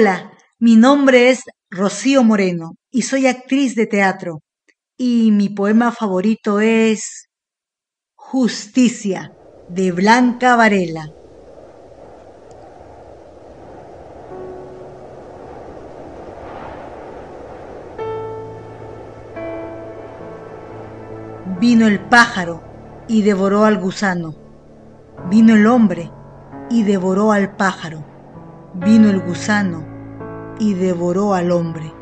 Hola, mi nombre es Rocío Moreno y soy actriz de teatro. Y mi poema favorito es Justicia de Blanca Varela. Vino el pájaro y devoró al gusano. Vino el hombre y devoró al pájaro. Vino el gusano y devoró al hombre.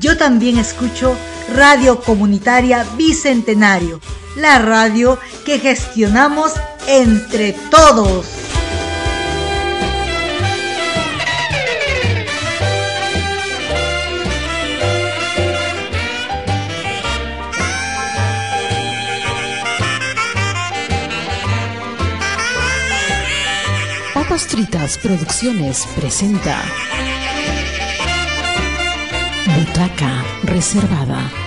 Yo también escucho Radio Comunitaria Bicentenario, la radio que gestionamos entre todos. Producciones presenta Butaca Reservada.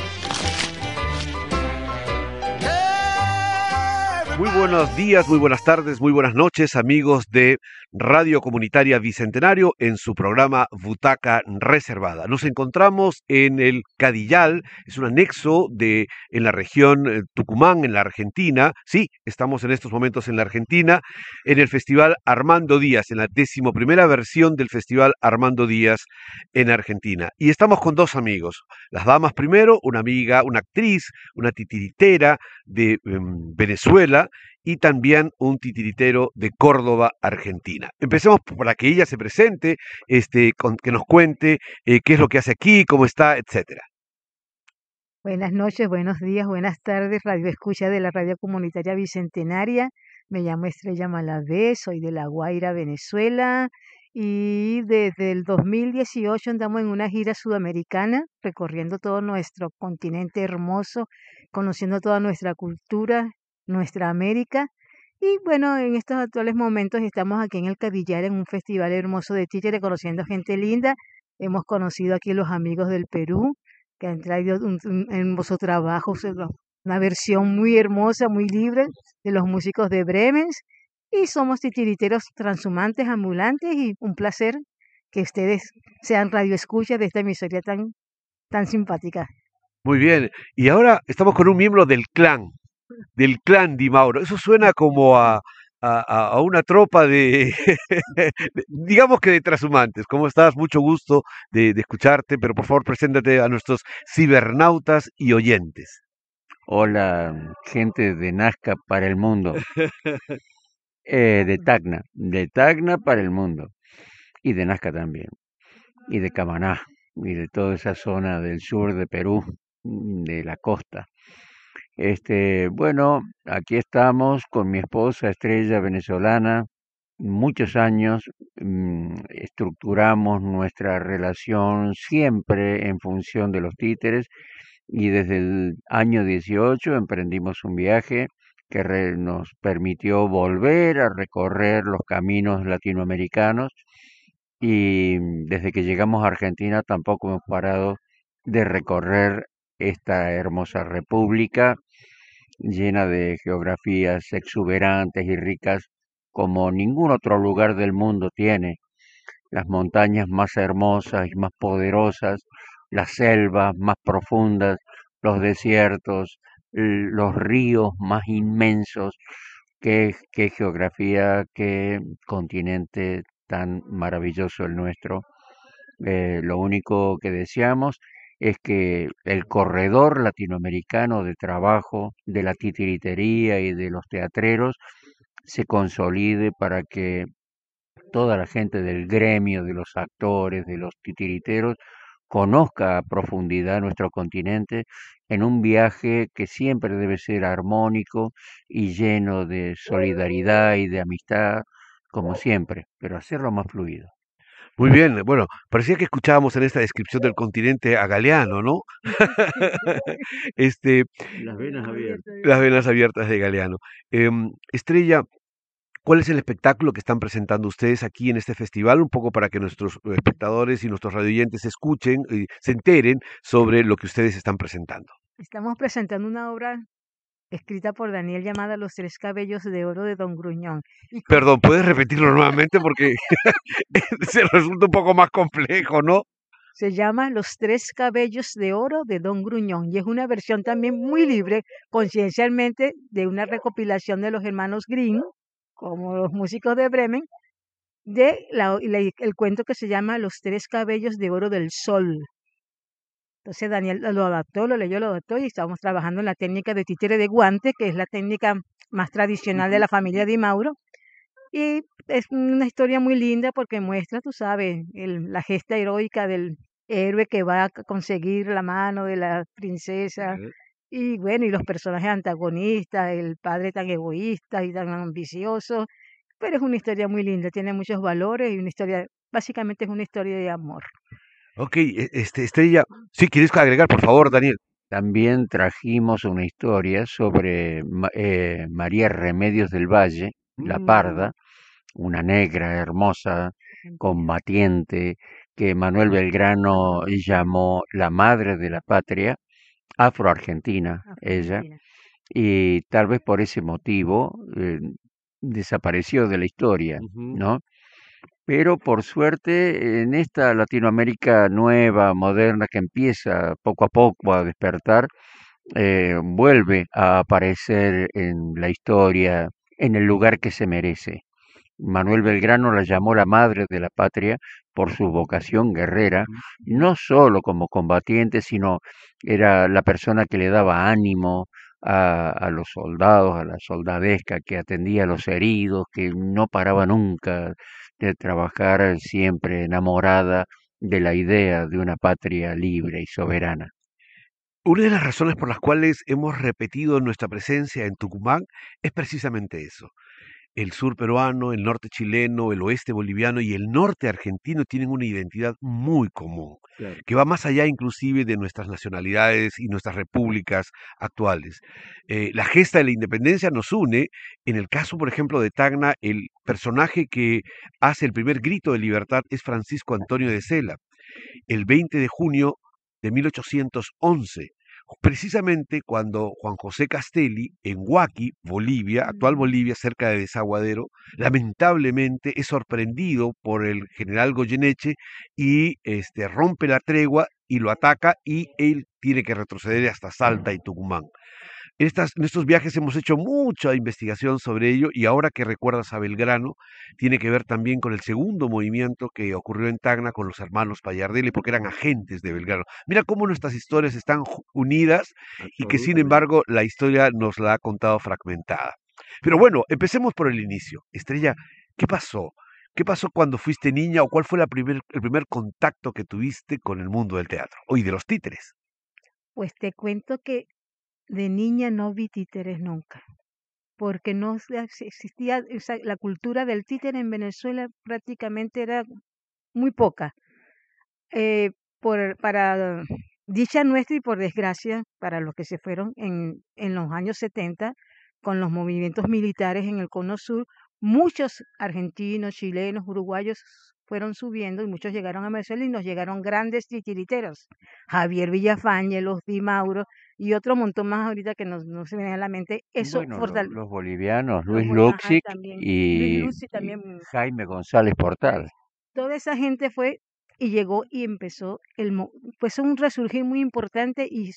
Muy buenos días, muy buenas tardes, muy buenas noches, amigos de Radio Comunitaria Bicentenario en su programa Butaca Reservada. Nos encontramos en el Cadillal, es un anexo de en la región eh, Tucumán, en la Argentina. Sí, estamos en estos momentos en la Argentina, en el Festival Armando Díaz, en la décimo primera versión del Festival Armando Díaz en Argentina. Y estamos con dos amigos. Las damas primero, una amiga, una actriz, una titiritera de em, Venezuela y también un titiritero de Córdoba, Argentina. Empecemos para que ella se presente, este, con- que nos cuente eh, qué es lo que hace aquí, cómo está, etcétera. Buenas noches, buenos días, buenas tardes, Radio Escucha de la Radio Comunitaria Bicentenaria. Me llamo Estrella Malavé, soy de La Guaira, Venezuela. Y desde el 2018 andamos en una gira sudamericana, recorriendo todo nuestro continente hermoso, conociendo toda nuestra cultura, nuestra América. Y bueno, en estos actuales momentos estamos aquí en el Cadillar, en un festival hermoso de títeres, conociendo gente linda. Hemos conocido aquí los amigos del Perú, que han traído un, un hermoso trabajo, una versión muy hermosa, muy libre de los músicos de Bremen. Y somos titiriteros transhumantes, ambulantes, y un placer que ustedes sean radioescuchas de esta emisora tan, tan simpática. Muy bien. Y ahora estamos con un miembro del clan, del clan Di Mauro. Eso suena como a, a- una tropa de, digamos que de transhumantes. ¿Cómo estás? Mucho gusto de, de escucharte, pero por favor preséntate a nuestros cibernautas y oyentes. Hola, gente de Nazca para el mundo. Eh, de Tacna, de Tacna para el mundo. Y de Nazca también. Y de Camaná. Y de toda esa zona del sur de Perú, mm, de la costa. Este, bueno, aquí estamos con mi esposa Estrella venezolana. Muchos años mm, estructuramos nuestra relación siempre en función de los títeres y desde el año 18 emprendimos un viaje que re- nos permitió volver a recorrer los caminos latinoamericanos y desde que llegamos a Argentina tampoco hemos parado de recorrer esta hermosa república llena de geografías exuberantes y ricas como ningún otro lugar del mundo tiene. Las montañas más hermosas y más poderosas, las selvas más profundas, los desiertos, los ríos más inmensos. Qué, qué geografía, qué continente tan maravilloso el nuestro. Eh, lo único que deseamos es que el corredor latinoamericano de trabajo, de la titiritería y de los teatreros se consolide para que toda la gente del gremio, de los actores, de los titiriteros, conozca a profundidad nuestro continente en un viaje que siempre debe ser armónico y lleno de solidaridad y de amistad, como siempre, pero hacerlo más fluido. Muy bien, bueno, parecía que escuchábamos en esta descripción del continente a Galeano, ¿no? Este, Las venas abiertas. las venas abiertas de Galeano. Em, Estrella, ¿Cuál es el espectáculo que están presentando ustedes aquí en este festival? Un poco para que nuestros espectadores y nuestros radioyentes escuchen y se enteren sobre lo que ustedes están presentando. Estamos presentando una obra escrita por Daniel llamada Los tres cabellos de oro de Don Gruñón. Y Perdón, ¿puedes repetirlo nuevamente? Porque se resulta un poco más complejo, ¿no? Se llama Los tres cabellos de oro de Don Gruñón y es una versión también muy libre, conciencialmente, de una recopilación de los hermanos Grimm, como los músicos de Bremen, de el cuento que se llama Los tres cabellos de oro del sol. Entonces Daniel lo adaptó, lo leyó, lo adaptó y estábamos trabajando en la técnica de títere de guante, que es la técnica más tradicional de la familia Di Mauro. Y es una historia muy linda porque muestra, tú sabes, la gesta heroica del héroe que va a conseguir la mano de la princesa. Y bueno, y los personajes antagonistas, el padre tan egoísta y tan ambicioso. Pero es una historia muy linda, tiene muchos valores y una historia, básicamente es una historia de amor. Ok, e, este, Estrella, sí, ¿quieres agregar, por favor, Daniel? También trajimos una historia sobre eh, María Remedios del Valle, la mm. parda, una negra hermosa, combatiente, que Manuel Belgrano llamó la madre de la patria, afroargentina, ella, y tal vez por ese motivo eh, desapareció de la historia, ¿no? Pero por suerte, en esta Latinoamérica nueva, moderna, que empieza poco a poco a despertar, eh, vuelve a aparecer en la historia en el lugar que se merece. Manuel Belgrano la llamó la madre de la patria por su vocación guerrera, no solo como combatiente, sino era la persona que le daba ánimo a, a los soldados, a la soldadesca, que atendía a los heridos, que no paraba nunca de trabajar siempre enamorada de la idea de una patria libre y soberana. Una de las razones por las cuales hemos repetido nuestra presencia en Tucumán es precisamente eso, el sur peruano, el norte chileno, el oeste boliviano y el norte argentino tienen una identidad muy común, que va más allá inclusive de nuestras nacionalidades y nuestras repúblicas actuales. Eh, la gesta de la independencia nos une. En el caso, por ejemplo, de Tacna, el personaje que hace el primer grito de libertad es Francisco Antonio de Sela. El 20 de junio de 1811 precisamente cuando Juan José Castelli, en Huaki, Bolivia, actual Bolivia, cerca de Desaguadero, lamentablemente es sorprendido por el general Goyeneche y este, rompe la tregua y lo ataca y él tiene que retroceder hasta Salta y Tucumán en estos viajes hemos hecho mucha investigación sobre ello y ahora que recuerdas a Belgrano, tiene que ver también con el segundo movimiento que ocurrió en Tacna con los hermanos Payardelli, porque eran agentes de Belgrano. Mira cómo nuestras historias están unidas y que sin embargo la historia nos la ha contado fragmentada. Pero bueno, empecemos por el inicio. Estrella, ¿qué pasó? ¿Qué pasó cuando fuiste niña o cuál fue la primer, el primer contacto que tuviste con el mundo del teatro o de los títeres? Pues te cuento que de niña no vi títeres nunca, porque no existía la cultura del títere en Venezuela prácticamente era muy poca. Eh, por, para dicha nuestra y por desgracia para los que se fueron en, en los años 70 con los movimientos militares en el Cono Sur, muchos argentinos, chilenos, uruguayos fueron subiendo y muchos llegaron a Venezuela y nos llegaron grandes titiriteros. Javier Villafañe, los Di Mauro y otro montón más ahorita que no, se me viene a la mente. Eso los, bolivianos, Luis Luxic y, Jaime González Portal. Toda esa gente fue y llegó y empezó el pues un resurgir muy importante y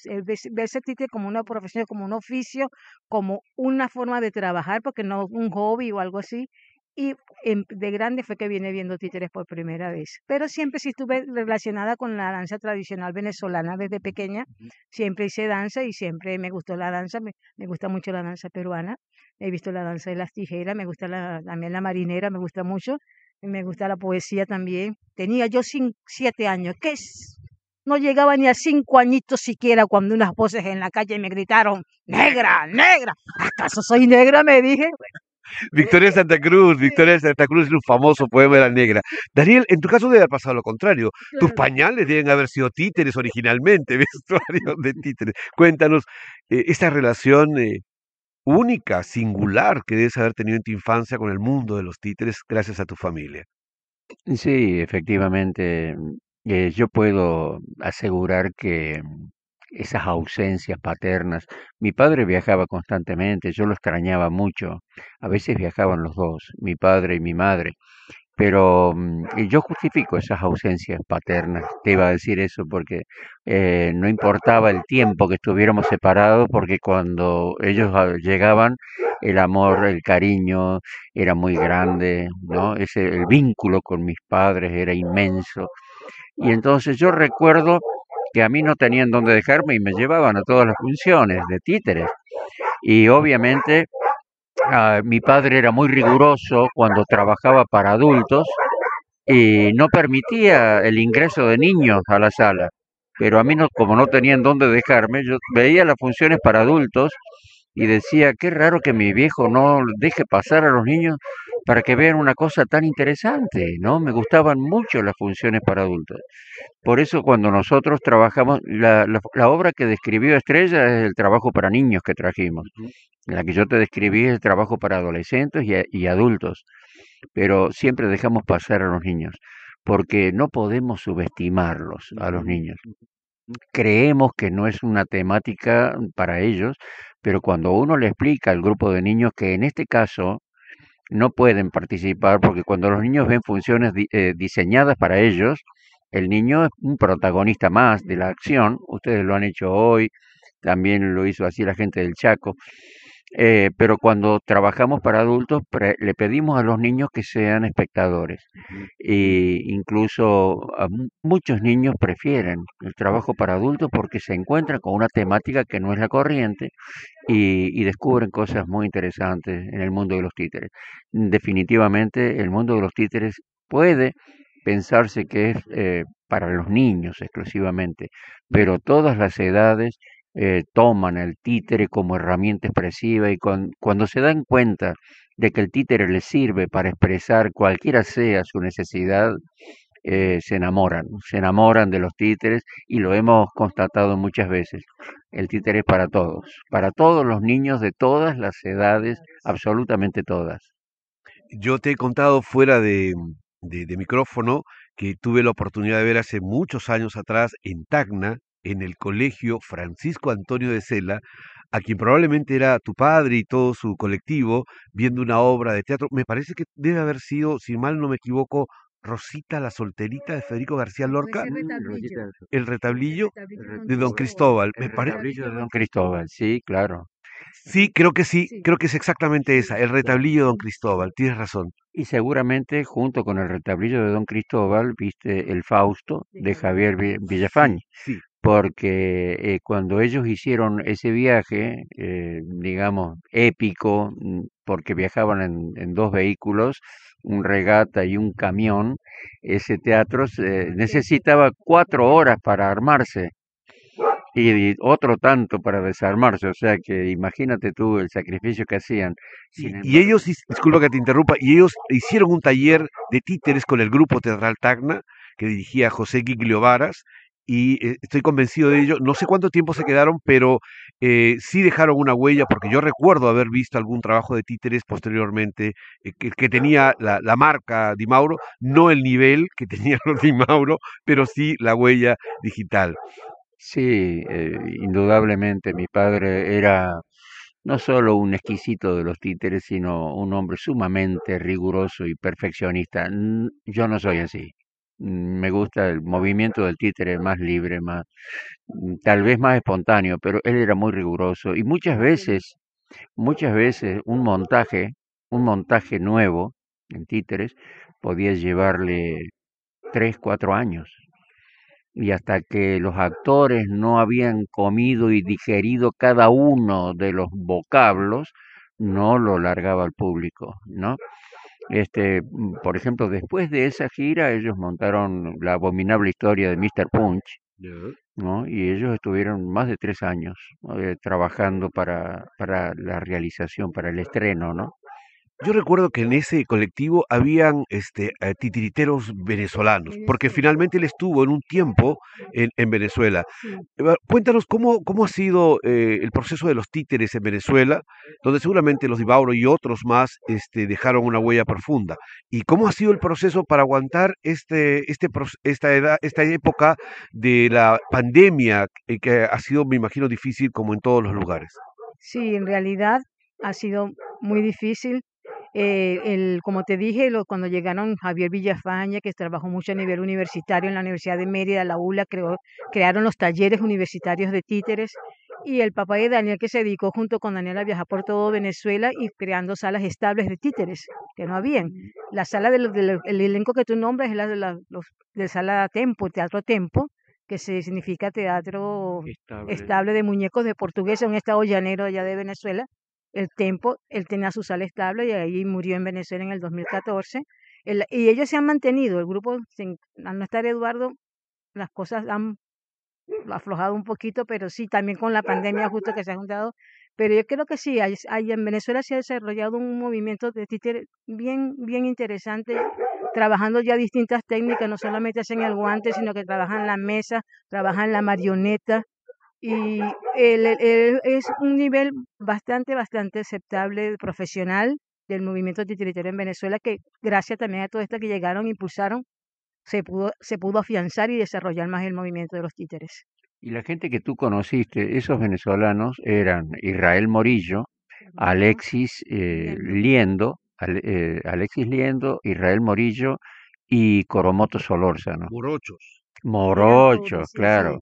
verse títere como una profesión, como un oficio, como una forma de trabajar, porque no un hobby o algo así, y de grande fue que vine viendo títeres por primera vez. Pero siempre sí estuve relacionada con la danza tradicional venezolana desde pequeña. Siempre hice danza y siempre me gustó la danza. Me, gusta mucho la danza peruana. He visto la danza de las tijeras, me gusta la, también la marinera, me gusta mucho. Me gusta la poesía también. Tenía yo siete años. ¿Qué es? No llegaba ni a cinco añitos siquiera cuando unas voces en la calle me gritaron, negra, negra. ¿Acaso soy negra? Me dije. Victoria Santa Cruz, Victoria Santa Cruz es un famoso poema de la negra. Daniel, en tu caso debe haber pasado lo contrario. Tus pañales deben haber sido títeres originalmente, vestuario de títeres. Cuéntanos eh, esta relación eh, única, singular que debes haber tenido en tu infancia con el mundo de los títeres gracias a tu familia. Sí, efectivamente, eh, yo puedo asegurar que esas ausencias paternas, mi padre viajaba constantemente, yo lo extrañaba mucho, a veces viajaban los dos, mi padre y mi madre, pero mm, yo justifico esas ausencias paternas, te iba a decir eso, porque eh, no importaba el tiempo que estuviéramos separados, porque cuando ellos ah, llegaban, el amor, el cariño era muy grande, ¿no? Ese, el vínculo con mis padres era inmenso. Y entonces yo recuerdo que a mí no tenían dónde dejarme y me llevaban a todas las funciones de títeres. Y obviamente ah, mi padre era muy riguroso cuando trabajaba para adultos y no permitía el ingreso de niños a la sala. Pero a mí, no, como no tenían dónde dejarme, yo veía las funciones para adultos y decía, qué raro que mi viejo no deje pasar a los niños para que vean una cosa tan interesante, ¿no? Me gustaban mucho las funciones para adultos. Por eso cuando nosotros trabajamos, la, la, obra que describió Estrella es el trabajo para niños que trajimos. La que yo te describí es el trabajo para adolescentes y, y adultos. Pero siempre dejamos pasar a los niños, porque no podemos subestimarlos a los niños creemos que no es una temática para ellos, pero cuando uno le explica al grupo de niños que en este caso no pueden participar, porque cuando los niños ven funciones eh, diseñadas para ellos, el niño es un protagonista más de la acción, ustedes lo han hecho hoy, también lo hizo así la gente del Chaco, eh, pero cuando trabajamos para adultos le pedimos a los niños que sean espectadores e incluso muchos niños prefieren el trabajo para adultos porque se encuentran con una temática que no es la corriente y, descubren cosas muy interesantes en el mundo de los títeres. Definitivamente el mundo de los títeres puede pensarse que es eh, para los niños exclusivamente, pero todas las edades eh, toman el títere como herramienta expresiva y cuando se dan cuenta de que el títere les sirve para expresar cualquiera sea su necesidad, eh, se enamoran, se enamoran de los títeres y lo hemos constatado muchas veces. El títere es para todos, para todos los niños de todas las edades, absolutamente todas. Yo te he contado fuera de, de micrófono que tuve la oportunidad de ver hace muchos años atrás en Tacna en el colegio Francisco Antonio de Sela, a quien probablemente era tu padre y todo su colectivo, viendo una obra de teatro. Me parece que debe haber sido, si mal no me equivoco, Rosita la solterita de Federico García Lorca, el retablillo, de Don Cristóbal. Me parece de Don Cristóbal, sí, claro. Sí, creo que sí, creo que es exactamente esa, el retablillo de Don Cristóbal, tienes razón. Y seguramente junto con el retablillo de Don Cristóbal viste el Fausto de Javier Villafañe. Sí, porque eh, cuando ellos hicieron ese viaje, eh, digamos, épico, mm, porque viajaban en, dos vehículos, un regata y un camión, ese teatro necesitaba cuatro horas para armarse y otro tanto para desarmarse, o sea que imagínate tú el sacrificio que hacían. y ellos, disculpa que te interrumpa, y ellos hicieron un taller de títeres con el grupo teatral Tacna, que dirigía José Giglio Varas, y eh, estoy convencido de ello. No sé cuánto tiempo se quedaron, pero eh, sí dejaron una huella, porque yo recuerdo haber visto algún trabajo de títeres posteriormente eh, que, tenía la, marca Di Mauro, no el nivel que tenía los Di Mauro, pero sí la huella digital. Sí, indudablemente mi padre era no solo un exquisito de los títeres, sino un hombre sumamente riguroso y perfeccionista. Yo no soy así. Mm, me gusta el movimiento del títere más libre, más, mm, tal vez más espontáneo, pero él era muy riguroso y muchas veces, muchas veces un montaje, un montaje nuevo en títeres podía llevarle tres, cuatro años. Y hasta que los actores no habían comido y digerido cada uno de los vocablos, no lo largaba al público, ¿no? Este, mm, por ejemplo, después de esa gira, ellos montaron la abominable historia de Mr. Punch, ¿no? Y ellos estuvieron más de tres años eh, trabajando para, para la realización, para el estreno, ¿no? Yo recuerdo que en ese colectivo habían este, eh, titiriteros venezolanos, porque finalmente él estuvo en un tiempo en, en Venezuela. Cuéntanos cómo, cómo ha sido eh, el proceso de los títeres en Venezuela, donde seguramente los Dibauro y otros más este, dejaron una huella profunda. ¿Y cómo ha sido el proceso para aguantar este, este, esta, edad, esta época de la pandemia, eh, que ha sido, me imagino, difícil como en todos los lugares? Sí, en realidad ha sido muy difícil. Eh, el, como te dije, lo- cuando llegaron Javier Villafaña, que trabajó mucho a nivel universitario en la Universidad de Mérida, la ULA, creó, crearon los talleres universitarios de títeres, y el papá de Daniel, que se dedicó junto con Daniel a viajar por todo Venezuela y creando salas estables de títeres, que no habían. La sala del, del- el elenco que tú nombras es la de la los, de sala Tempo, Teatro Tempo, que se significa teatro estable de muñecos de portugués en un estado llanero allá de Venezuela. El Tempo, él tenía su sala estable y ahí murió en Venezuela en el 2014. El- y ellos se han mantenido, el grupo, sin, al no estar Eduardo, las cosas han aflojado un poquito, pero sí, también con la pandemia justo que se ha juntado. Pero yo creo que sí, hay, en Venezuela se ha desarrollado un movimiento de títere bien, bien interesante, trabajando ya distintas técnicas, no solamente hacen el guante, sino que trabajan la mesa, trabajan la marioneta, y el- es un nivel bastante, bastante aceptable, profesional del movimiento titiritero en Venezuela, que gracias también a todo esto que llegaron, impulsaron, se pudo, se pudo afianzar y desarrollar más el movimiento de los títeres. Y la gente que tú conociste, esos venezolanos eran Israel Morillo, Alexis eh, Liendo, Ale- eh, Alexis Liendo, Israel Morillo y Coromoto Solórzano. Morochos. Morochos, claro,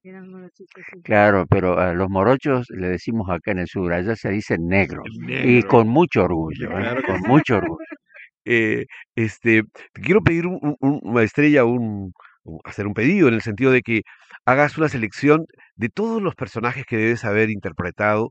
claro, pero a los morochos le decimos acá en el sur, allá se dice negros. Y Negro. con mucho orgullo, ¿eh? Claro con mucho orgullo. Eh, este, te quiero pedir un, un- un- una estrella, un, un- hacer un pedido en el sentido de que hagas una selección de todos los personajes que debes haber interpretado,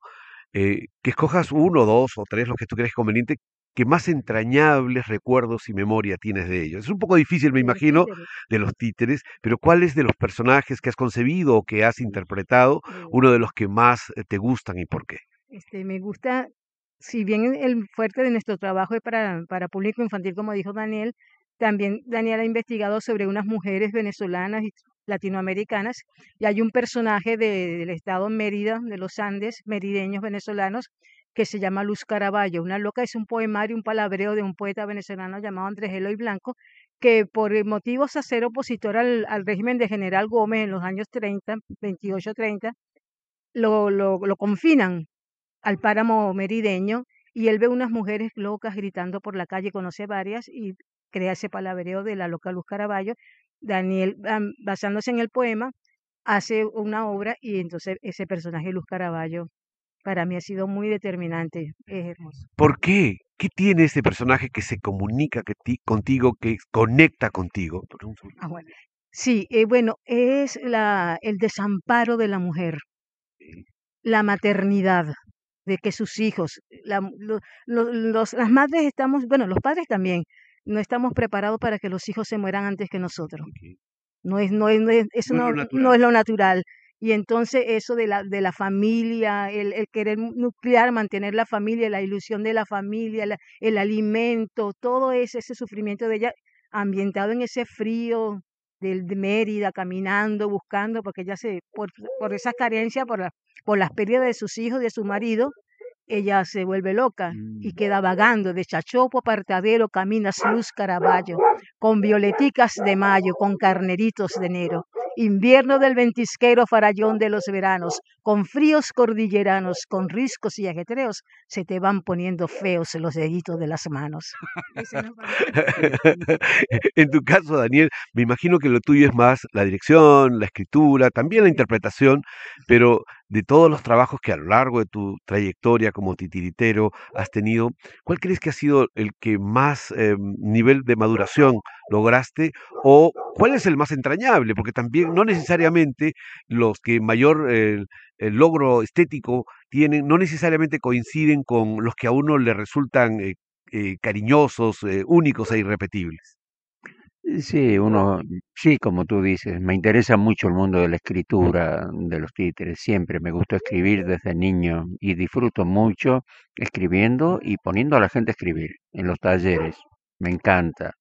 eh, que escojas uno, dos o tres, los que tú creas conveniente, que más entrañables recuerdos y memoria tienes de ellos. Es un poco difícil, me imagino, de los títeres, pero ¿cuáles de los personajes que has concebido o que has interpretado, uno de los que más eh, te gustan y por qué? Este, me gusta, si bien el fuerte de nuestro trabajo es para, para público infantil, como dijo Daniel, también Daniel ha investigado sobre unas mujeres venezolanas y latinoamericanas, y hay un personaje de- del estado Mérida, de los Andes, merideños venezolanos, que se llama Luz Caraballo. Una loca es un poemario, un palabreo de un poeta venezolano llamado Andrés Eloy Blanco, que por motivos a ser opositor al, al régimen de General Gómez en los años 30, 28-30, lo, lo, lo confinan al páramo merideño y él ve unas mujeres locas gritando por la calle, conoce varias y crea ese palabreo de la loca Luz Caraballo. Daniel, basándose en el poema, hace una obra y entonces ese personaje Luz Caraballo para mí ha sido muy determinante, es hermoso. ¿Por qué? ¿Qué tiene ese personaje que se comunica que ti- contigo, que conecta contigo? Ah, bueno. Sí, eh, bueno, es la, el desamparo de la mujer, la maternidad, de que sus hijos, la, lo- lo- los, las madres estamos, bueno, los padres también, no estamos preparados para que los hijos se mueran antes que nosotros. No es, no es, no es, eso No es lo natural. Y entonces eso de la, de la familia, el, el querer nuclear, mantener la familia, la ilusión de la familia, la- el alimento, todo ese, ese sufrimiento de ella ambientado en ese frío del de Mérida, caminando, buscando, porque ella se, por, por esas carencias, por, la, por las pérdidas de sus hijos, de su marido, ella se vuelve loca y Mm. queda vagando de Chachopo, Apartadero, caminas Luz Caraballo, con violeticas de mayo, con carneritos de enero, invierno del ventisquero farallón de los veranos, con fríos cordilleranos, con riscos y ajetreos, se te van poniendo feos los deditos de las manos. En tu caso, Daniel, me imagino que lo tuyo es más la dirección, la escritura, también la interpretación, pero de todos los trabajos que a lo largo de tu trayectoria como titiritero has tenido, ¿cuál crees que ha sido el que más eh, nivel de maduración lograste o cuál es el más entrañable? Porque también no necesariamente los que mayor eh, el logro estético tienen, no necesariamente coinciden con los que a uno le resultan eh, eh, cariñosos, únicos e irrepetibles. Sí, uno, sí, como tú dices, me interesa mucho el mundo de la escritura, de los títeres. Siempre me gustó escribir desde niño y disfruto mucho escribiendo y poniendo a la gente a escribir en los talleres. Me encanta.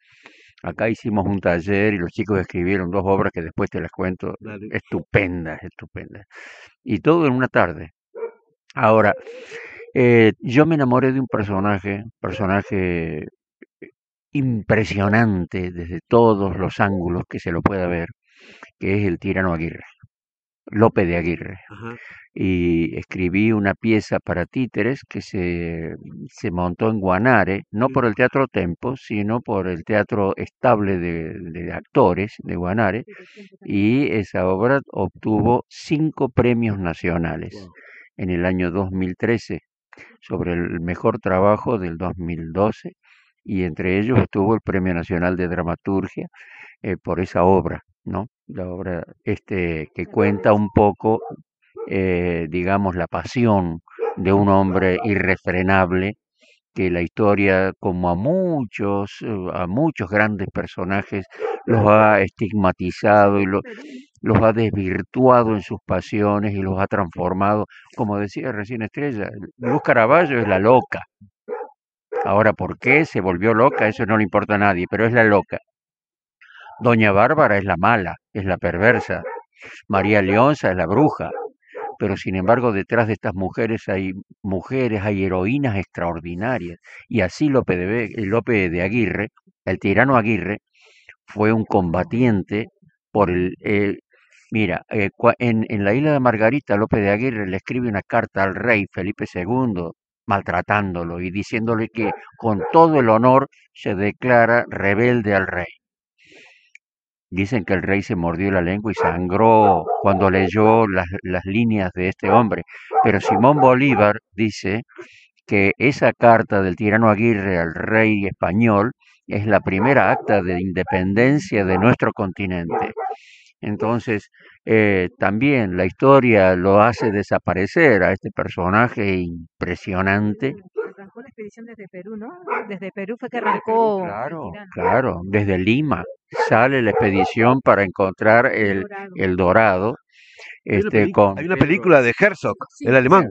Acá hicimos un taller y los chicos escribieron dos obras que después te las cuento, Dale. estupendas, estupendas. Y todo en una tarde. Ahora, eh, yo me enamoré de un personaje, personaje impresionante desde todos los ángulos que se lo pueda ver, que es el tirano Aguirre, Lope de Aguirre. Ajá. Y escribí una pieza para títeres que se, se montó en Guanare, no por el Teatro Tempo, sino por el Teatro Estable de, de Actores de Guanare, y esa obra obtuvo cinco premios nacionales Wow. en el año 2013 sobre el mejor trabajo del 2012 y entre ellos estuvo el Premio Nacional de Dramaturgia eh, por esa obra, ¿no? La obra este que cuenta un poco, eh, digamos, la pasión de un hombre irrefrenable que la historia, como a muchos, eh, a muchos grandes personajes, los ha estigmatizado y lo- los ha desvirtuado en sus pasiones y los ha transformado. Como decía recién Estrella, Luz Caraballo es la loca. Ahora, ¿por qué se volvió loca? Eso no le importa a nadie, pero es la loca. Doña Bárbara es la mala, es la perversa. María Leonza es la bruja. Pero sin embargo, detrás de estas mujeres hay mujeres, hay heroínas extraordinarias. Y así Lope de, Lope de Aguirre, el tirano Aguirre, fue un combatiente por el... el- mira, eh, en, en la isla de Margarita, Lope de Aguirre le escribe una carta al rey Felipe II, maltratándolo y diciéndole que con todo el honor se declara rebelde al rey. Dicen que el rey se mordió la lengua y sangró cuando leyó las, las líneas de este hombre. Pero Simón Bolívar dice que esa carta del tirano Aguirre al rey español es la primera acta de independencia de nuestro continente. Entonces, eh, también la historia lo hace desaparecer a este personaje impresionante. Arrancó la expedición desde Perú, ¿no? Desde Perú fue que arrancó Claro, claro, desde Lima sale la expedición para encontrar el, Dorado. el dorado, Hay una, este, con hay una película de Herzog, Sí, el alemán.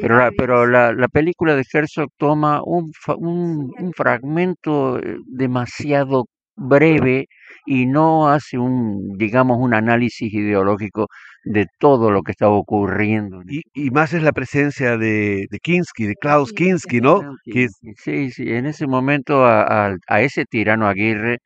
Pero la, pero la, la película de Herzog toma un, fa- un, un fragmento eh, demasiado breve y no hace un, digamos, un análisis ideológico de todo lo que estaba ocurriendo. en Y, y más es la presencia de, de Kinski, de Klaus Sí, Kinski, ¿no? Sí, sí, en ese momento a, a- a ese tirano Aguirre,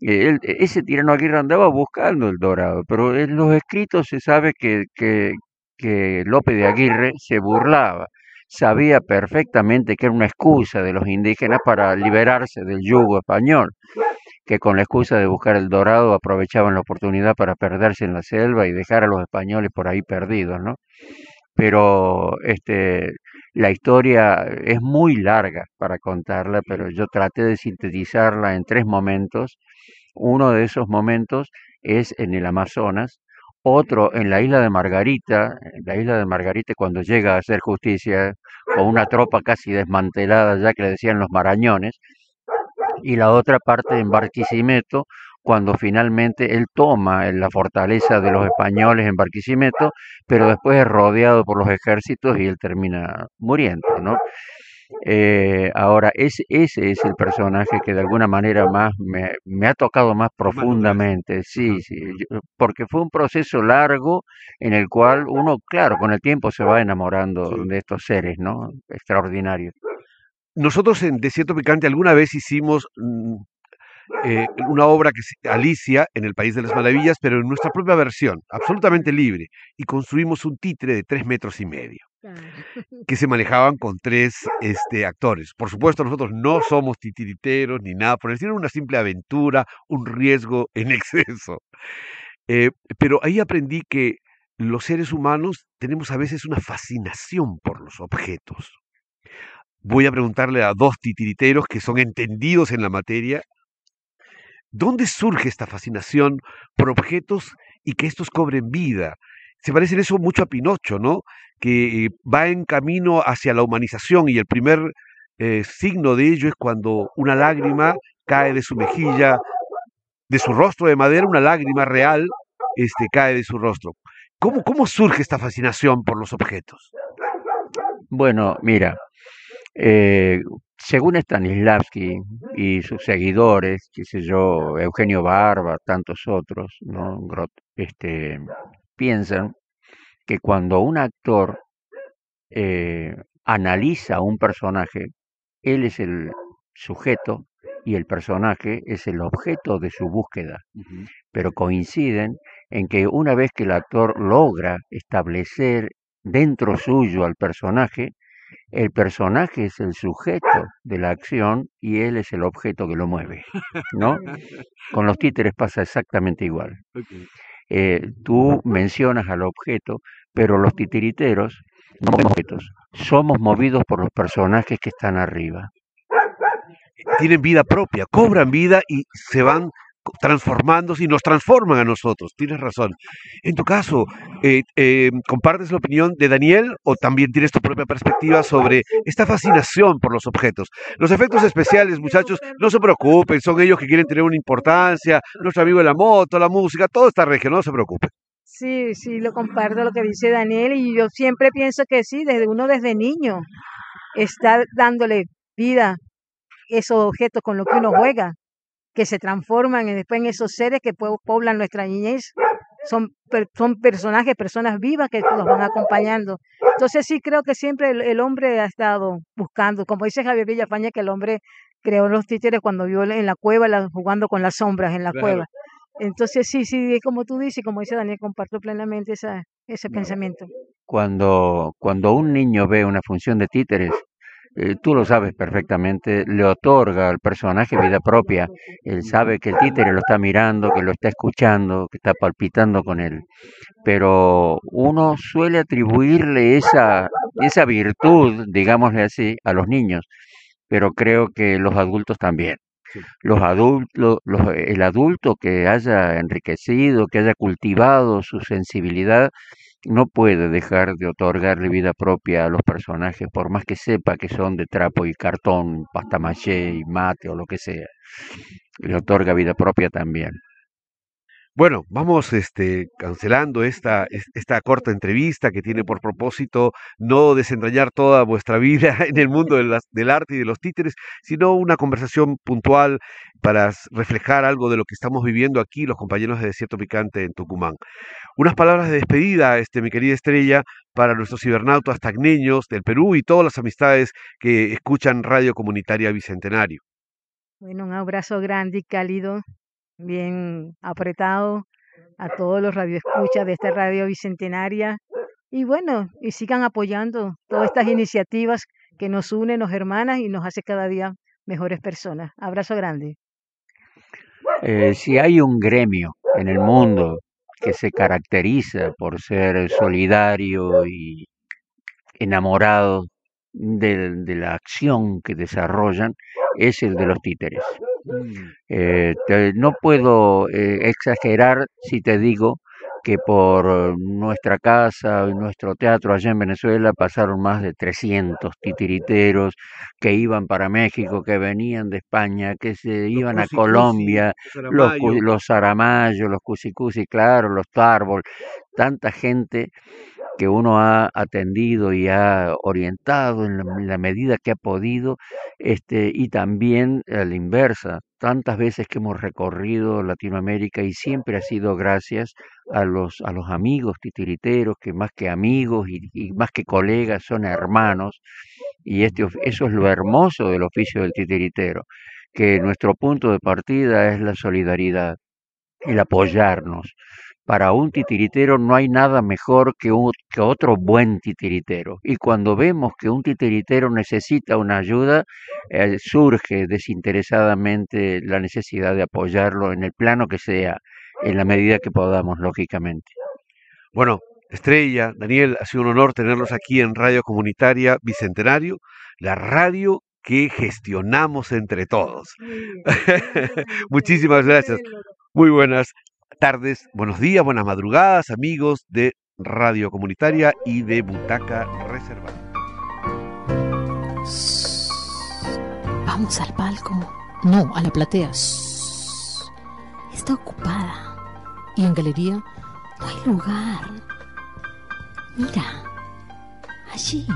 eh, él- ese tirano Aguirre andaba buscando el dorado, pero en los escritos se sabe que, que, que Lope de Aguirre se burlaba, sabía perfectamente que era una excusa de los indígenas para liberarse del yugo español, que con la excusa de buscar el dorado aprovechaban la oportunidad para perderse en la selva y dejar a los españoles por ahí perdidos, ¿no? pero este, la historia es muy larga para contarla, pero yo traté de sintetizarla en tres momentos. Uno de esos momentos es en el Amazonas, otro en la isla de Margarita, la isla de Margarita cuando llega a hacer justicia con una tropa casi desmantelada ya que le decían los marañones, y la otra parte en Barquisimeto, cuando finalmente él toma en la fortaleza de los españoles en Barquisimeto, pero después es rodeado por los ejércitos y él termina muriendo, ¿no? Eh, ahora, ese, ese es el personaje que de alguna manera más me, me ha tocado más profundamente, sí, sí, yo- porque fue un proceso largo en el cual uno, claro, con el tiempo se va enamorando Sí. de estos seres, ¿no? Extraordinarios. Nosotros en Desierto Picante alguna vez hicimos mm, eh, una obra que se Alicia en el País de las Maravillas, pero en nuestra propia versión, absolutamente libre, y construimos un títere de tres metros y medio, que se manejaban con tres este, actores. Por supuesto, nosotros no somos titiriteros ni nada por era una simple aventura, un riesgo en exceso. Eh, pero ahí aprendí que los seres humanos tenemos a veces una fascinación por los objetos. Voy a preguntarle a dos titiriteros que son entendidos en la materia, ¿dónde surge esta fascinación por objetos y que estos cobren vida? Se parece en eso mucho a Pinocho, ¿no? Que eh, va en camino hacia la humanización y el primer eh, signo de ello es cuando una lágrima cae de su mejilla de su rostro de madera una lágrima real este, cae de su rostro. ¿Cómo, ¿Cómo surge esta fascinación por los objetos? Bueno, mira, eh, según Stanislavski y sus seguidores, qué sé yo, Eugenio Barba, tantos otros, ¿no? este, piensan que cuando un actor eh, analiza un personaje, él es el sujeto y el personaje es el objeto de su búsqueda, pero coinciden en que una vez que el actor logra establecer dentro suyo al personaje, el personaje es el sujeto de la acción y él es el objeto que lo mueve, ¿no? Con los títeres pasa exactamente igual. Eh, tú mencionas al objeto, pero los titiriteros no somos objetos, somos movidos por los personajes que están arriba tienen vida propia, cobran vida y se van transformándose y nos transforman a nosotros. Tienes razón. En tu caso, eh, eh, ¿compartes la opinión de Daniel o también tienes tu propia perspectiva sobre esta fascinación por los objetos? Los efectos especiales, muchachos, no se preocupen, son ellos que quieren tener una importancia. Nuestro amigo de la moto, la música, todo está regio, no se preocupen. Sí, sí, lo comparto lo que dice Daniel y yo siempre pienso que sí, desde uno desde niño está dándole vida esos objetos con los que uno juega, que se transforman después en esos seres que poblan nuestra niñez. Son, son personajes, personas vivas que nos van acompañando. Entonces sí creo que siempre el, hombre ha estado buscando, como dice Javier Villafaña, que el hombre creó los títeres cuando vio en la cueva, jugando con las sombras en la cueva. Entonces sí, sí, como tú dices, como dice Daniel, comparto plenamente esa, ese pensamiento. Cuando, cuando un niño ve una función de títeres, eh, tú lo sabes perfectamente, le otorga al personaje vida propia. Él sabe que el títere lo está mirando, que lo está escuchando, que está palpitando con él. Pero uno suele atribuirle esa, esa virtud, digámosle así, a los niños, pero creo que los adultos también. Los adultos, el adulto que haya enriquecido, que haya cultivado su sensibilidad, no puede dejar de otorgarle vida propia a los personajes, por más que sepa que son de trapo y cartón, pasta maché y mate o lo que sea. Le otorga vida propia también. Bueno, vamos este, cancelando esta, esta corta entrevista que tiene por propósito no desentrañar toda vuestra vida en el mundo del arte y de los títeres, sino una conversación puntual para reflejar algo de lo que estamos viviendo aquí los compañeros de Desierto Picante en Tucumán. Unas palabras de despedida, este, mi querida estrella, para nuestros cibernautas tagneños del Perú y todas las amistades que escuchan Radio Comunitaria Bicentenario. Bueno, un abrazo grande y cálido bien apretado a todos los radioescuchas de esta radio bicentenaria. Y bueno, y sigan apoyando todas estas iniciativas que nos unen, nos hermanas y nos hace cada día mejores personas. Abrazo grande. Eh, si hay un gremio en el mundo que se caracteriza por ser solidario y enamorado de la acción que desarrollan, es el de los títeres. Eh, no puedo eh, exagerar si te digo que por nuestra casa y nuestro teatro allá en Venezuela pasaron más de 300 titiriteros que iban para México, que venían de España, que se iban a Colombia, los, los Aramayo, los Cusicusi, claro, los Tarbol, tanta gente que uno ha atendido y ha orientado en la, medida que ha podido, este, y también a la inversa, tantas veces que hemos recorrido Latinoamérica y siempre ha sido gracias a los, a los amigos titiriteros, que más que amigos y, más que colegas son hermanos, y este, eso es lo hermoso del oficio del titiritero, que nuestro punto de partida es la solidaridad, el apoyarnos para un titiritero no hay nada mejor que, que otro buen titiritero. Y cuando vemos que un titiritero necesita una ayuda, eh, surge desinteresadamente la necesidad de apoyarlo en el plano que sea, en la medida que podamos, lógicamente. Bueno, Estrella, Daniel, ha sido un honor tenerlos aquí en Radio Comunitaria Bicentenario, la radio que gestionamos entre todos. Muchísimas gracias. Muy buenas tardes, buenos días, buenas madrugadas, amigos de Radio Comunitaria y de Butaca Reservada. Vamos al palco. No, a la platea. está ocupada. Y en galería no hay lugar. Mira, allí,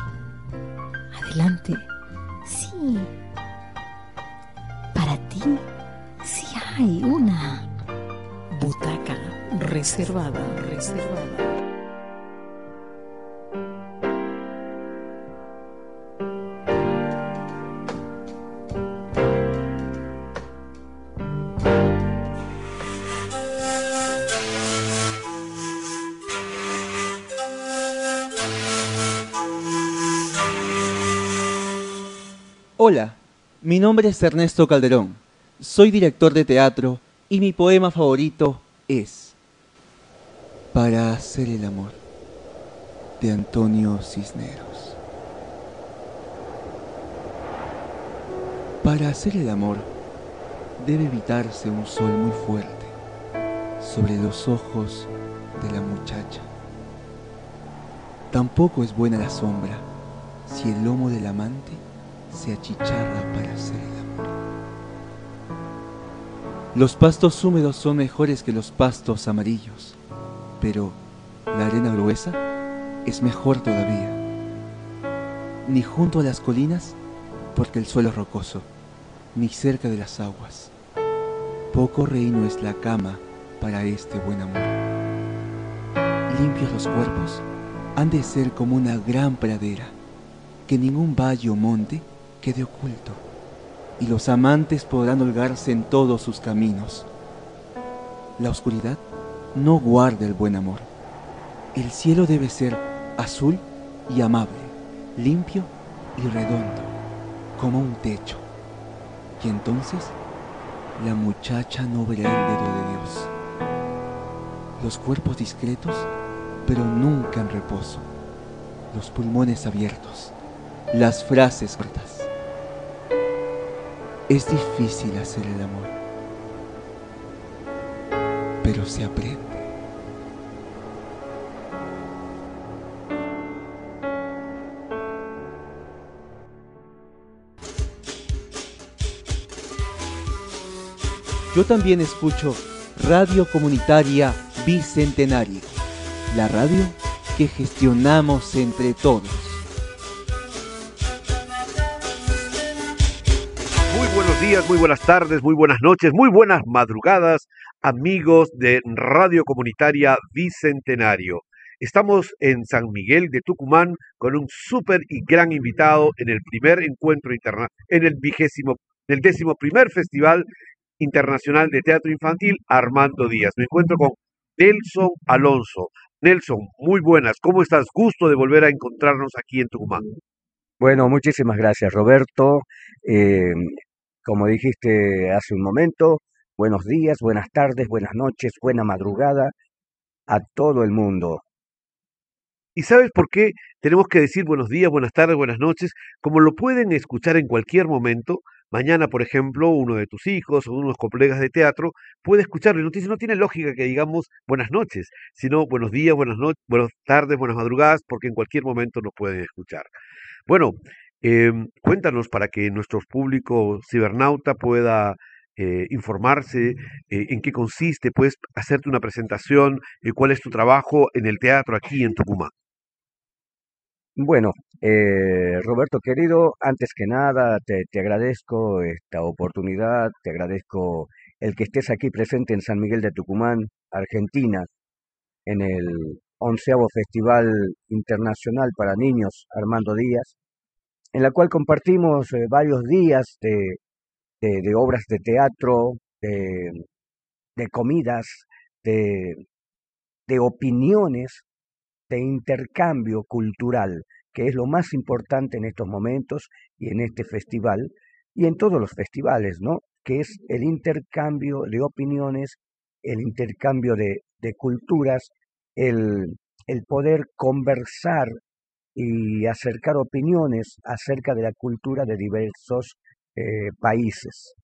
adelante, sí. Para ti, sí hay una butaca reservada, reservada. Hola, mi nombre es Ernesto Calderón. Soy director de teatro y mi poema favorito es Para hacer el amor de Antonio Cisneros. Para hacer el amor debe evitarse un sol muy fuerte sobre los ojos de la muchacha. Tampoco es buena la sombra si el lomo del amante se achicharra para hacer el amor. Los pastos húmedos son mejores que los pastos amarillos, pero la arena gruesa es mejor todavía. Ni junto a las colinas, porque el suelo es rocoso, ni cerca de las aguas. Poco reino es la cama para este buen amor. Limpios los cuerpos, han de ser como una gran pradera, que ningún valle o monte quede oculto, y los amantes podrán holgarse en todos sus caminos. La oscuridad no guarda el buen amor. El cielo debe ser azul y amable, limpio y redondo, como un techo. Y entonces la muchacha no verá el dedo de Dios. Los cuerpos discretos, pero nunca en reposo. Los pulmones abiertos, las frases cortas. Es difícil hacer el amor, pero se aprende. Yo también escucho Radio Comunitaria Bicentenario, la radio que gestionamos entre todos. Buenos días, muy buenas tardes, muy buenas noches, muy buenas madrugadas, amigos de Radio Comunitaria Bicentenario. Estamos en San Miguel de Tucumán con un súper y gran invitado en el primer encuentro internacional, en el vigésimo, en el décimo primer festival internacional de teatro infantil Armando Díaz. Me encuentro con Nelson Alonso. Nelson, muy buenas. ¿Cómo estás? Gusto de volver a encontrarnos aquí en Tucumán. Bueno, muchísimas gracias, Roberto. Eh, como dijiste hace un momento, buenos días, buenas tardes, buenas noches, buena madrugada a todo el mundo. ¿Y sabes por qué tenemos que decir buenos días, buenas tardes, buenas noches? Como lo pueden escuchar en cualquier momento, mañana, por ejemplo, uno de tus hijos o unos colegas de teatro puede escucharlo. Y no no tiene lógica que digamos buenas noches, sino buenos días, buenas noches, buenas tardes, buenas madrugadas, porque en cualquier momento nos pueden escuchar. Bueno, eh, cuéntanos para que nuestro público cibernauta pueda eh, informarse eh, en qué consiste, puedes hacerte una presentación, eh, cuál es tu trabajo en el teatro aquí en Tucumán. Bueno, eh, Roberto querido, antes que nada te, te agradezco esta oportunidad, te agradezco el que estés aquí presente en San Miguel de Tucumán, Argentina, en el onceavo Festival Internacional para Niños Armando Díaz, en la cual compartimos eh, varios días de, obras de teatro, de, comidas, de, de opiniones, de intercambio cultural, que es lo más importante en estos momentos y en este festival y en todos los festivales, ¿no? Que es el intercambio de opiniones, el intercambio de, de culturas, el, el poder conversar y acercar opiniones acerca de la cultura de diversos eh, países.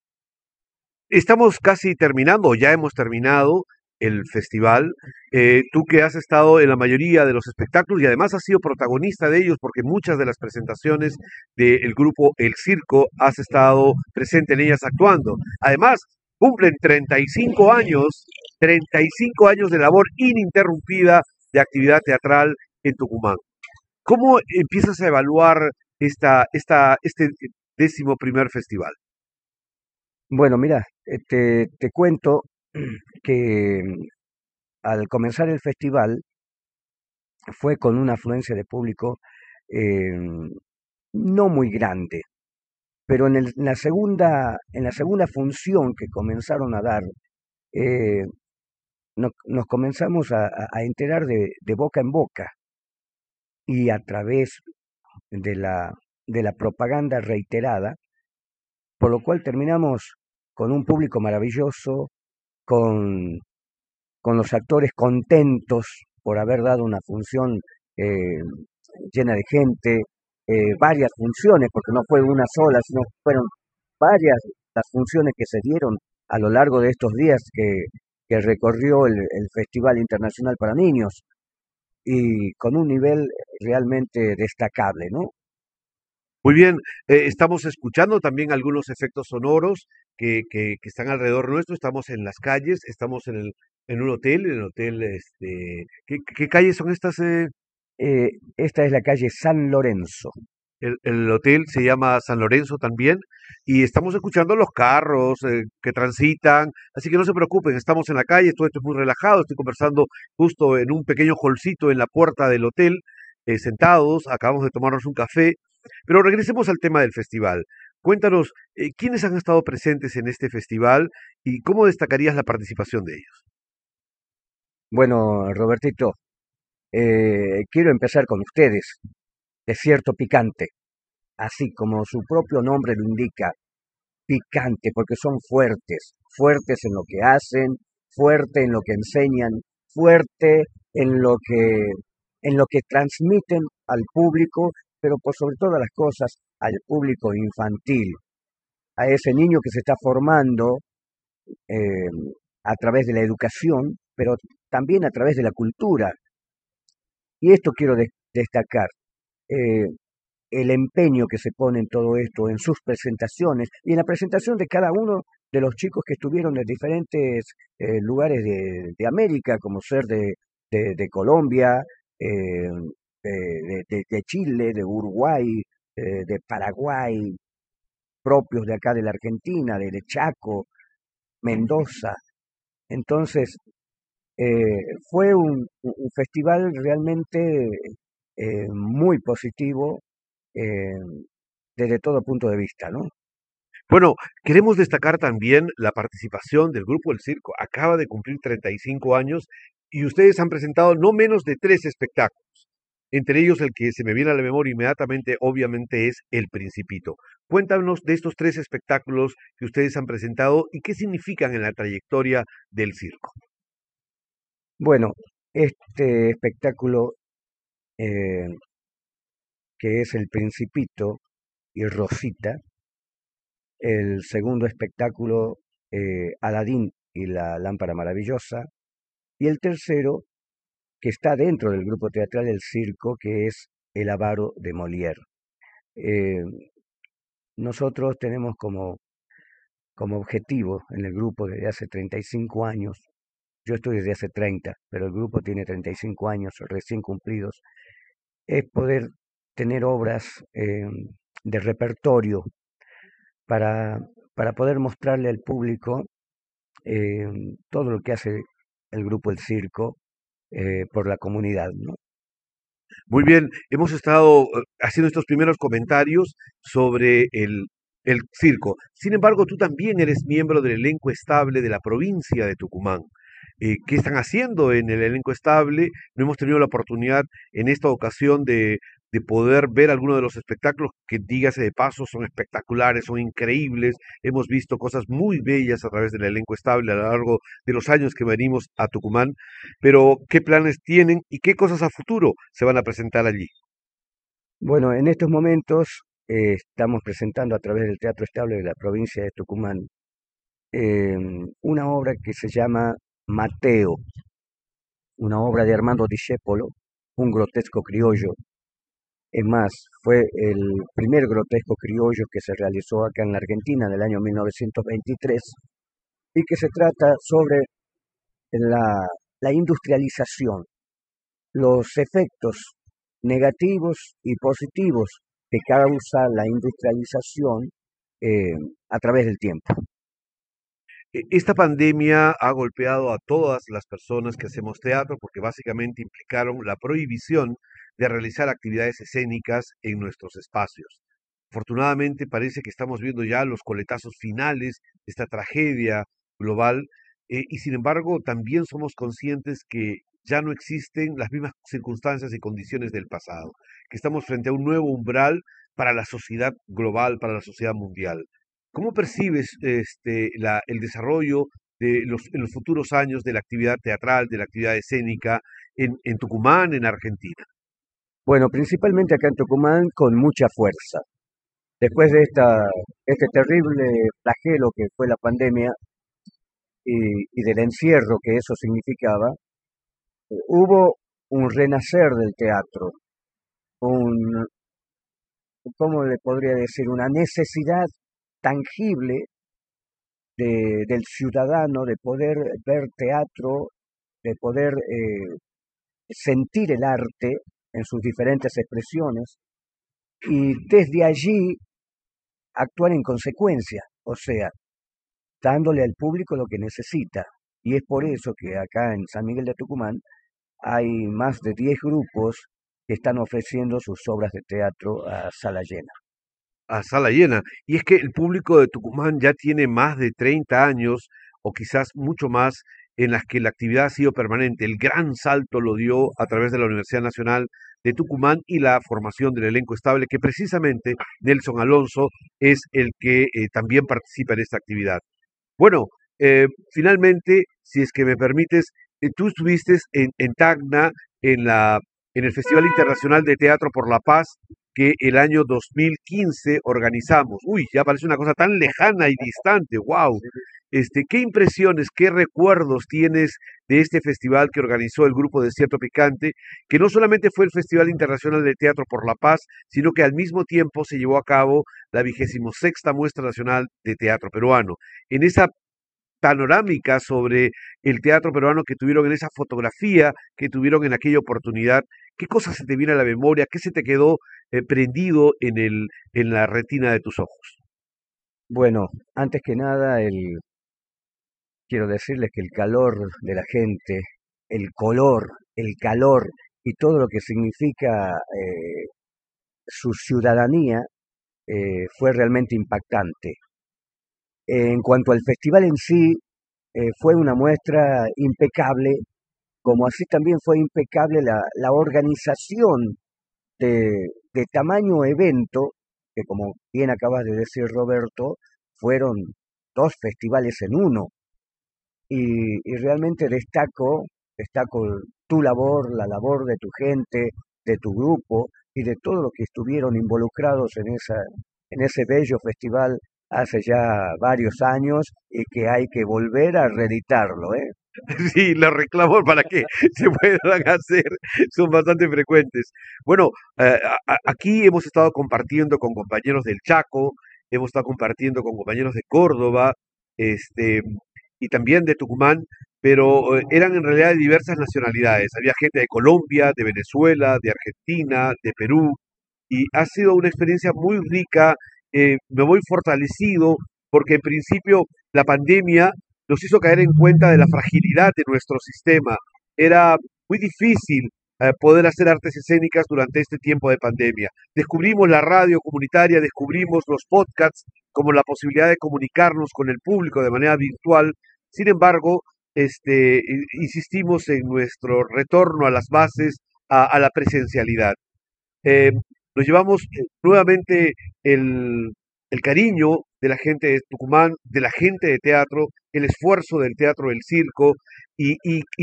Estamos casi terminando, ya hemos terminado el festival. Eh, tú que has estado en la mayoría de los espectáculos y además has sido protagonista de ellos porque muchas de las presentaciones del grupo El Circo has estado presente en ellas actuando. Además, cumplen 35 años, 35 años de labor ininterrumpida de actividad teatral en Tucumán. ¿Cómo empiezas a evaluar esta, esta, este décimo primer festival? Bueno, mira, eh, te, te cuento que al comenzar el festival fue con una afluencia de público eh, no muy grande, pero en, el- en la segunda, en la segunda función que comenzaron a dar, eh, no- nos comenzamos a- a enterar de, de boca en boca y a través de la, de la propaganda reiterada, por lo cual terminamos con un público maravilloso, con, con los actores contentos por haber dado una función eh, llena de gente, eh, varias funciones, porque no fue una sola, sino fueron varias las funciones que se dieron a lo largo de estos días que, que recorrió el, el Festival Internacional para Niños y con un nivel realmente destacable, ¿no? Muy bien, eh, estamos escuchando también algunos efectos sonoros que, que, que están alrededor nuestro. Estamos en las calles, estamos en, el, en un hotel, en el hotel, este, ¿qué, qué calles son estas? eh? Eh, esta es la calle San Lorenzo. El, el hotel se llama San Lorenzo también y estamos escuchando los carros eh, que transitan, así que no se preocupen, estamos en la calle, todo esto es muy relajado, estoy conversando justo en un pequeño holcito en la puerta del hotel, eh, sentados, acabamos de tomarnos un café, pero regresemos al tema del festival. Cuéntanos, eh, ¿quiénes han estado presentes en este festival y cómo destacarías la participación de ellos? Bueno, Robertito, quiero empezar con ustedes. Desierto picante, así como su propio nombre lo indica, picante, porque son fuertes, fuertes en lo que hacen, fuerte en lo que enseñan, fuerte en lo que, en lo que transmiten al público, pero por sobre todas las cosas al público infantil, a ese niño que se está formando eh, a través de la educación, pero también a través de la cultura. Y esto quiero de- destacar, eh, el empeño que se pone en todo esto, en sus presentaciones y en la presentación de cada uno de los chicos que estuvieron en diferentes eh, lugares de, América, como ser de, de- Colombia, eh, de, Chile, de Uruguay, eh, de Paraguay, propios de acá de la Argentina, de, Chaco, Mendoza. Entonces, eh, fue un- un festival realmente eh, muy positivo eh, desde todo punto de vista, ¿no? Bueno, queremos destacar también la participación del Grupo El Circo. Acaba de cumplir 35 años y ustedes han presentado no menos de tres espectáculos. Entre ellos el que se me viene a la memoria inmediatamente, obviamente, es El Principito. Cuéntanos de estos tres espectáculos que ustedes han presentado y qué significan en la trayectoria del circo. Bueno, este espectáculo eh, que es El Principito y Rosita, el segundo espectáculo eh, Aladín y la Lámpara Maravillosa, y el tercero que está dentro del grupo teatral del circo, que es El Avaro de Molière. Eh, nosotros tenemos como, como objetivo en el grupo desde hace 35 años, yo estoy desde hace 30, pero el grupo tiene 35 años recién cumplidos, es poder tener obras eh, de repertorio para, para poder mostrarle al público eh, todo lo que hace el grupo El Circo eh, por la comunidad, ¿no? Muy bien, hemos estado eh, haciendo estos primeros comentarios sobre el, el circo. Sin embargo, tú también eres miembro del elenco estable de la provincia de Tucumán. Eh, ¿Qué están haciendo en el elenco estable? No hemos tenido la oportunidad en esta ocasión de, de poder ver algunos de los espectáculos que, dígase de paso, son espectaculares, son increíbles. Hemos visto cosas muy bellas a través del elenco estable a lo largo de los años que venimos a Tucumán. Pero, ¿qué planes tienen y qué cosas a futuro se van a presentar allí? Bueno, en estos momentos eh, estamos presentando a través del Teatro Estable de la provincia de Tucumán eh, una obra que se llama Mateo, una obra de Armando Discepolo, un grotesco criollo. Es más, fue el primer grotesco criollo que se realizó acá en la Argentina en el año 1923 y que se trata sobre la, industrialización, los efectos negativos y positivos que causa la industrialización eh, a través del tiempo. E, esta pandemia ha golpeado a todas las personas que hacemos teatro porque básicamente implicaron la prohibición de realizar actividades escénicas en nuestros espacios. Afortunadamente parece que estamos viendo ya los coletazos finales de esta tragedia global eh, y sin embargo también somos conscientes que ya no existen las mismas circunstancias y condiciones del pasado, que estamos frente a un nuevo umbral para la sociedad global, para la sociedad mundial. ¿Cómo percibes este, la, el desarrollo de los, en los futuros años de la actividad teatral, de la actividad escénica en, Tucumán, en Argentina? Bueno, principalmente acá en Tucumán con mucha fuerza. Después de esta, este terrible flagelo que fue la pandemia y, y del encierro que eso significaba, hubo un renacer del teatro, un, ¿cómo le podría decir? Una necesidad tangible de, del ciudadano de poder ver teatro, de poder eh, sentir el arte en sus diferentes expresiones y desde allí actuar en consecuencia, o sea, dándole al público lo que necesita. Y es por eso que acá en San Miguel de Tucumán hay más de 10 grupos que están ofreciendo sus obras de teatro a sala llena. A sala llena. Y es que el público de Tucumán ya tiene más de 30 años o quizás mucho más en las que la actividad ha sido permanente. El gran salto lo dio a través de la Universidad Nacional de Tucumán y la formación del elenco estable, que precisamente Nelson Alonso es el que eh, también participa en esta actividad. Bueno, eh, finalmente, si es que me permites, eh, tú estuviste en, en Tacna, en, la, en el Festival Internacional de Teatro por la Paz, que el año 2015 organizamos. Uy, ya parece una cosa tan lejana y distante, wow. Este, ¿Qué impresiones, qué recuerdos tienes de este festival que organizó el grupo Desierto Picante, que no solamente fue el Festival Internacional de Teatro por la Paz, sino que al mismo tiempo se llevó a cabo la vigésimo sexta muestra nacional de teatro peruano? En esa panorámica sobre el teatro peruano que tuvieron en esa fotografía que tuvieron en aquella oportunidad, ¿qué cosas se te viene a la memoria? ¿Qué se te quedó eh, prendido en, el, en la retina de tus ojos? Bueno, antes que nada, el, quiero decirles que el calor de la gente, el color, el calor y todo lo que significa eh, su ciudadanía eh, fue realmente impactante. En cuanto al festival en sí, eh, fue una muestra impecable, como así también fue impecable la, la organización de, de, tamaño evento, que como bien acabas de decir Roberto, fueron dos festivales en uno. Y, y realmente destaco, destaco tu labor, la labor de tu gente, de tu grupo y de todos los que estuvieron involucrados en, esa, en ese bello festival hace ya varios años y que hay que volver a reeditarlo, ¿eh? Sí, los reclamos para que se puedan hacer son bastante frecuentes. Bueno, eh, aquí hemos estado compartiendo con compañeros del Chaco, hemos estado compartiendo con compañeros de Córdoba, este, y también de Tucumán, pero eh, eran en realidad de diversas nacionalidades. Había gente de Colombia, de Venezuela, de Argentina, de Perú, y ha sido una experiencia muy rica eh, me voy fortalecido porque en principio la pandemia nos hizo caer en cuenta de la fragilidad de nuestro sistema. Era muy difícil eh, poder hacer artes escénicas durante este tiempo de pandemia. Descubrimos la radio comunitaria, descubrimos los podcasts como la posibilidad de comunicarnos con el público de manera virtual. Sin embargo, este, insistimos en nuestro retorno a las bases, a, la presencialidad. Eh, nos llevamos eh, nuevamente el, cariño de la gente de Tucumán, de la gente de teatro, el esfuerzo del teatro del circo y,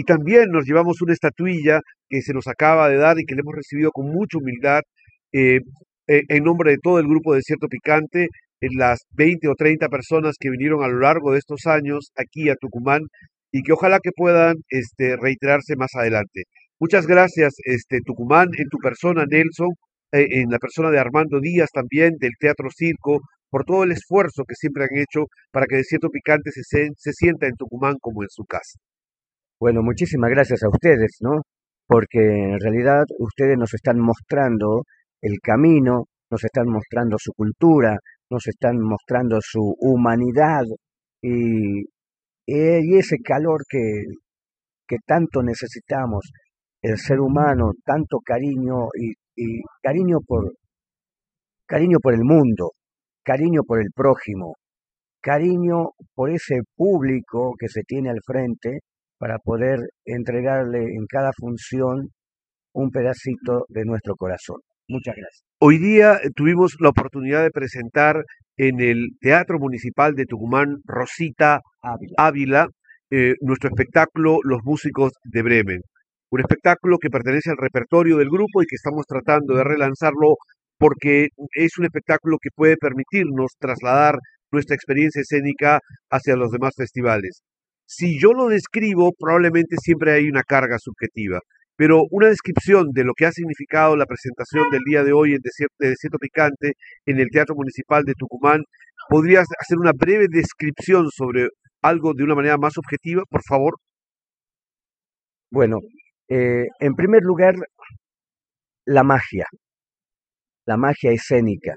también nos llevamos una estatuilla que se nos acaba de dar y que le hemos recibido con mucha humildad eh, eh en nombre de todo el grupo de Cierto Picante, en las 20 o 30 personas que vinieron a lo largo de estos años aquí a Tucumán y que ojalá que puedan este, reiterarse más adelante. Muchas gracias, este, Tucumán, en tu persona, Nelson, eh, en la persona de Armando Díaz también, del Teatro Circo, por todo el esfuerzo que siempre han hecho para que Desierto Picante se, se sienta en Tucumán como en su casa. Bueno, muchísimas gracias a ustedes, ¿no? Porque en realidad ustedes nos están mostrando el camino, nos están mostrando su cultura, nos están mostrando su humanidad y, y ese calor que, que tanto necesitamos, el ser humano, tanto cariño y, y cariño por cariño por el mundo, cariño por el prójimo, cariño por ese público que se tiene al frente para poder entregarle en cada función un pedacito de nuestro corazón. Muchas gracias. Hoy día eh, tuvimos la oportunidad de presentar en el Teatro Municipal de Tucumán Rosita Ávila, eh, nuestro espectáculo Los Músicos de Bremen. Un espectáculo que pertenece al repertorio del grupo y que estamos tratando de relanzarlo porque es un espectáculo que puede permitirnos trasladar nuestra experiencia escénica hacia los demás festivales. Si yo lo describo, probablemente siempre hay una carga subjetiva, pero una descripción de lo que ha significado la presentación del día de hoy en Desierto, de Desierto Picante en el Teatro Municipal de Tucumán, ¿podrías hacer una breve descripción sobre algo de una manera más objetiva, por favor? Bueno, eh, en primer lugar, la magia, la magia escénica,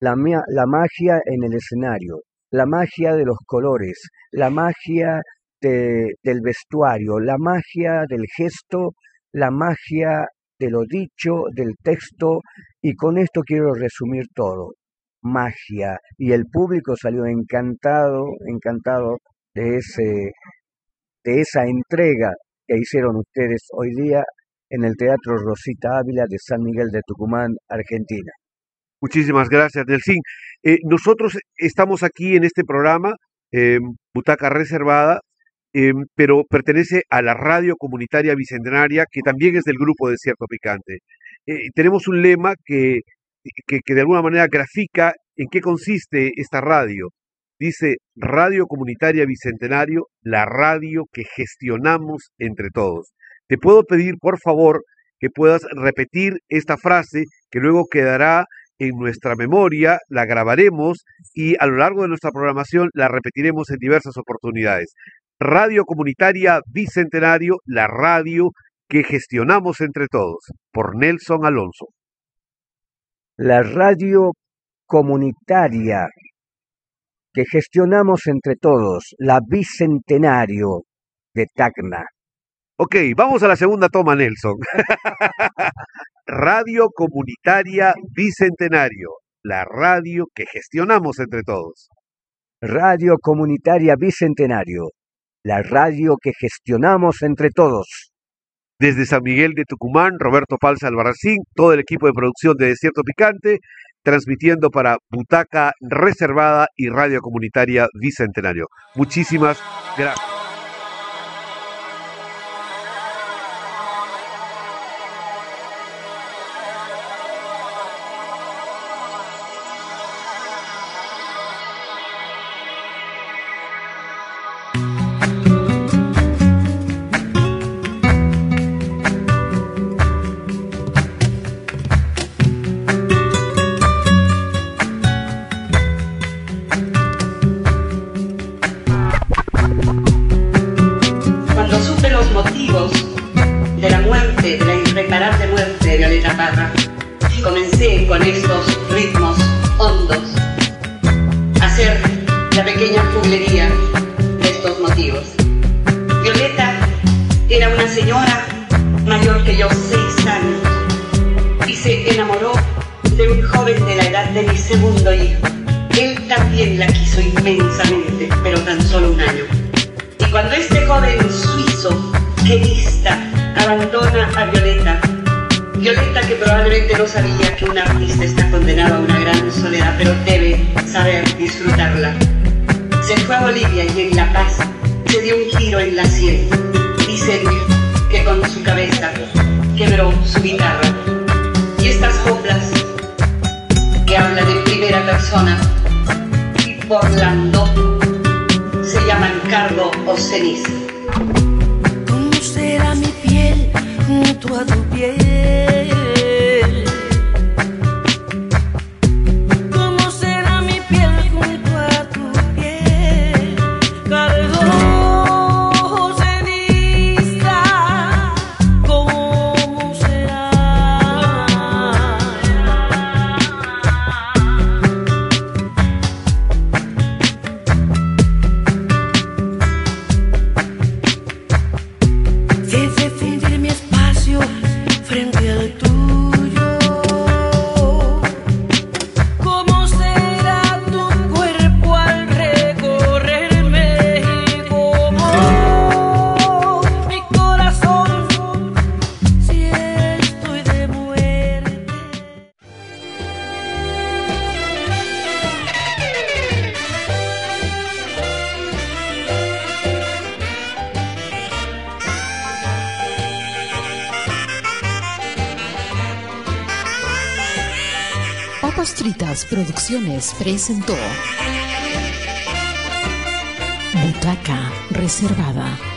la, la magia en el escenario, la magia de los colores, la magia del vestuario, la magia del gesto, la magia de lo dicho, del texto, y con esto quiero resumir todo. Magia. Y el público salió encantado, encantado de, ese, de esa entrega que hicieron ustedes hoy día en el Teatro Rosita Ávila de San Miguel de Tucumán, Argentina. Muchísimas gracias, Delfín. Eh, nosotros estamos aquí en este programa, eh, Butaca Reservada, eh, pero pertenece a la radio comunitaria bicentenaria, que también es del grupo Desierto Picante. tenemos un lema que, que, que de alguna manera grafica en qué consiste esta radio. Dice Radio Comunitaria Bicentenario, la radio que gestionamos entre todos. Te puedo pedir, por favor, que puedas repetir esta frase que luego quedará en nuestra memoria, la grabaremos y a lo largo de nuestra programación la repetiremos en diversas oportunidades. Radio Comunitaria Bicentenario, la radio que gestionamos entre todos, por Nelson Alonso. La radio comunitaria que gestionamos entre todos, la Bicentenario de Tacna. Ok, vamos a la segunda toma, Nelson. radio Comunitaria Bicentenario, la radio que gestionamos entre todos. Radio Comunitaria Bicentenario, la radio que gestionamos entre todos. Desde San Miguel de Tucumán, Roberto Falsa Albarracín, todo el equipo de producción de Desierto Picante, transmitiendo para Butaca Reservada y Radio Comunitaria Bicentenario. Muchísimas gracias. Presentó Butaca Reservada.